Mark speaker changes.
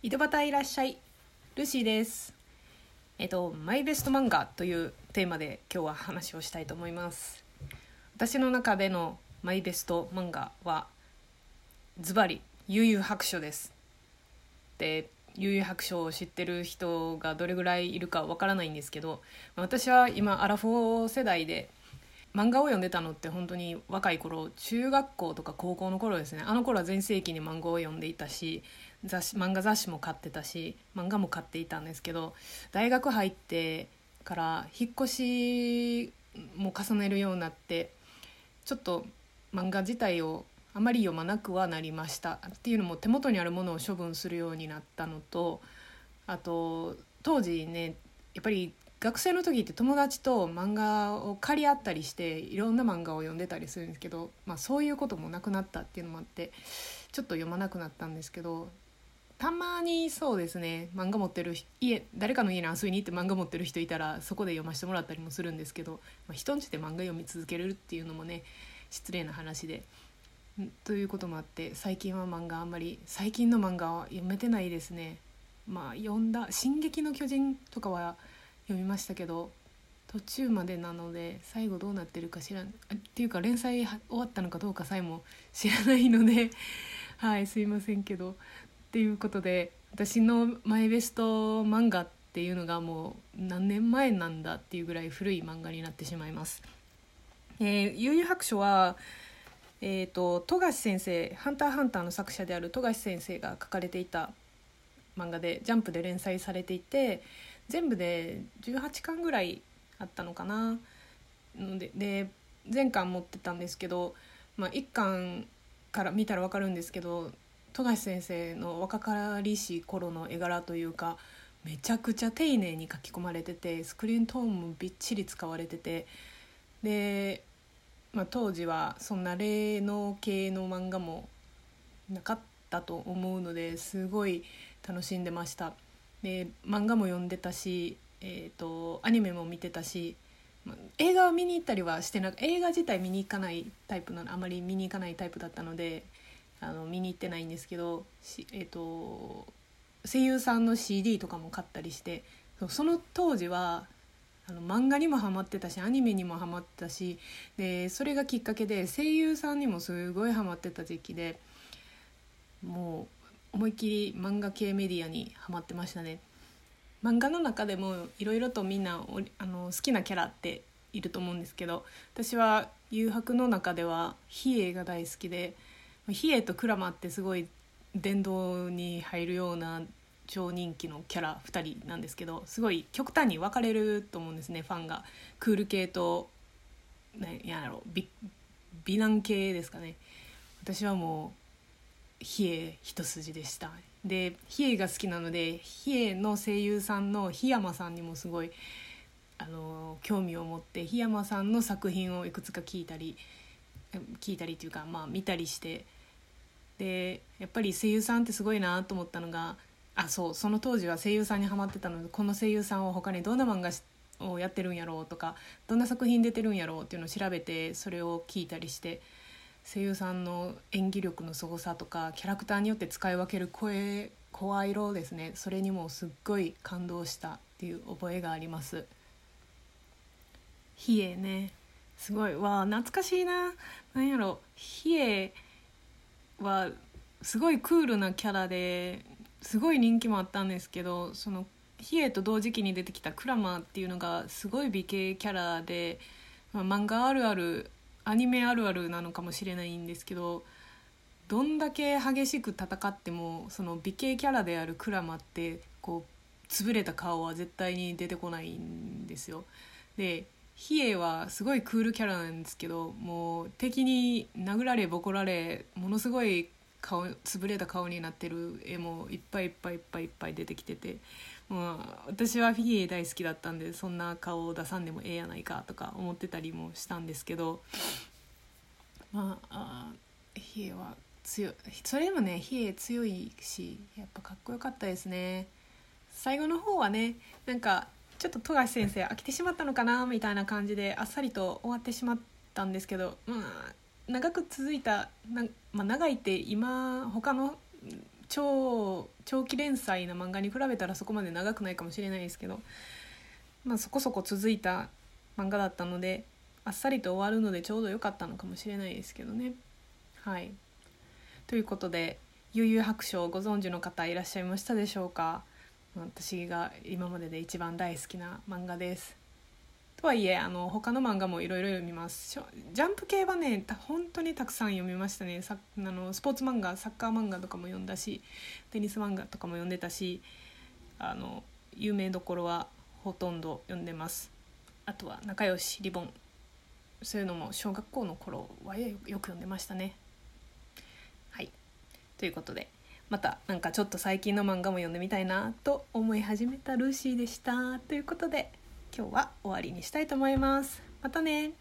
Speaker 1: 井戸端いらっしゃい。ルシーです。えっとマイベスト漫画というテーマで今日は話をしたいと思います。私の中でのマイベスト漫画はズバリ悠々白書です。で悠々白書を知ってる人がどれぐらいいるかわからないんですけど私は今アラフォー世代で漫画を読んでたのって本当に若い頃中学校とか高校の頃ですね。あの頃は全盛期に漫画を読んでいたし雑誌漫画雑誌も買ってたし漫画も買っていたんですけど大学入ってから引っ越しも重ねるようになってちょっと漫画自体をあまり読まなくはなりました。っていうのも手元にあるものを処分するようになったのとあと当時ねやっぱり学生の時って友達と漫画を借り合ったりしていろんな漫画を読んでたりするんですけど、まあ、そういうこともなくなったっていうのもあってちょっと読まなくなったんですけどたまにそうですね漫画持ってる家誰かの家に遊びに行って漫画持ってる人いたらそこで読ませてもらったりもするんですけど、まあ、人んちで漫画読み続けるっていうのもね失礼な話で。ということもあって最近は漫画あんまり最近の漫画は読めてないですね。まあ読んだ「進撃の巨人」とかは読みましたけど途中までなので最後どうなってるか知らんっていうか連載終わったのかどうかさえも知らないのではいすいませんけどっていうことで私のマイベスト漫画っていうのがもう何年前なんだっていうぐらい古い漫画になってしまいます。えー、悠々白書はえーと、富樫先生「ハンターハンター」の作者である富樫先生が書かれていた漫画で「ジャンプ」で連載されていて全部で18巻ぐらいあったのかなのでで全巻持ってたんですけど、まあ、1巻から見たら分かるんですけど富樫先生の若かりし頃の絵柄というかめちゃくちゃ丁寧に書き込まれててスクリーントーンもびっちり使われててで、まあ、当時はそんな霊能系の漫画もなかったと思うのですごい楽しんでました。で漫画も読んでたし、えーと、アニメも見てたし映画を見に行ったりはしてな映画自体見に行かないタイプなのあまり見に行かないタイプだったのであの見に行ってないんですけどえーと、声優さんの CD とかも買ったりしてその当時はあの漫画にもハマってたしアニメにもハマってたしでそれがきっかけで声優さんにもすごいハマってた時期でもう思いっきり漫画系メディアにハマってましたね。漫画の中でもいろいろとみんなあの好きなキャラっていると思うんですけど私は誘白の中では比叡が大好きで比叡とクラマってすごい殿堂に入るような超人気のキャラ2人なんですけどすごい極端に分かれると思うんですねファンが。クール系と何やろ美美男系ですかね。私はもう比叡一筋でした。で比叡が好きなので比叡の声優さんの檜山さんにもすごいあの興味を持って檜山さんの作品をいくつか聞いたり聞いたりっていうかまあ見たりしてでやっぱり声優さんってすごいなと思ったのがあそうその当時は声優さんにはまってたのでこの声優さんは他にどんな漫画をやってるんやろうとかどんな作品出てるんやろうっていうのを調べてそれを聞いたりして声優さんの演技力のすごさとかキャラクターによって使い分ける声声色ですね。それにもすっごい感動したっていう覚えがあります。比叡ね。すごい。わ懐かしいな。何やろ。比叡はすごいクールなキャラですごい人気もあったんですけどその比叡と同時期に出てきたクラマーっていうのがすごい美形キャラで、まあ、漫画あるあるアニメあるあるなのかもしれないんですけどどんだけ激しく戦ってもその美形キャラであるクラマってこう潰れた顔は絶対に出てこないんですよ。で比叡はすごいクールキャラなんですけどもう敵に殴られボコられものすごい顔潰れた顔になってる絵もいっぱいいっぱいいっぱいいっぱい出てきててもう私はフィギュア大好きだったんでそんな顔を出さんでもええやないかとか思ってたりもしたんですけどまあ比叡は強いそれでもね比叡強いしやっぱかっこよかったですね。最後の方はねなんかちょっと富樫先生飽きてしまったのかなみたいな感じであっさりと終わってしまったんですけどまあ長く続いたな、まあ、長いって今他の超長期連載な漫画に比べたらそこまで長くないかもしれないですけど、まあ、そこそこ続いた漫画だったのであっさりと終わるのでちょうど良かったのかもしれないですけどね。はいということで「悠々白書」をご存知の方いらっしゃいましたでしょうか？私が今までで一番大好きな漫画です。とはいえあの他の漫画もいろいろ読みます。ジャンプ系はね本当にたくさん読みましたね。さあのスポーツ漫画サッカー漫画とかも読んだしテニス漫画とかも読んでたしあの有名どころはほとんど読んでます。あとは仲良しリボン。そういうのも小学校の頃はよく読んでましたね。はい。ということでまたなんかちょっと最近の漫画も読んでみたいなと思い始めたルーシーでした。ということで今日は終わりにしたいと思います。またね。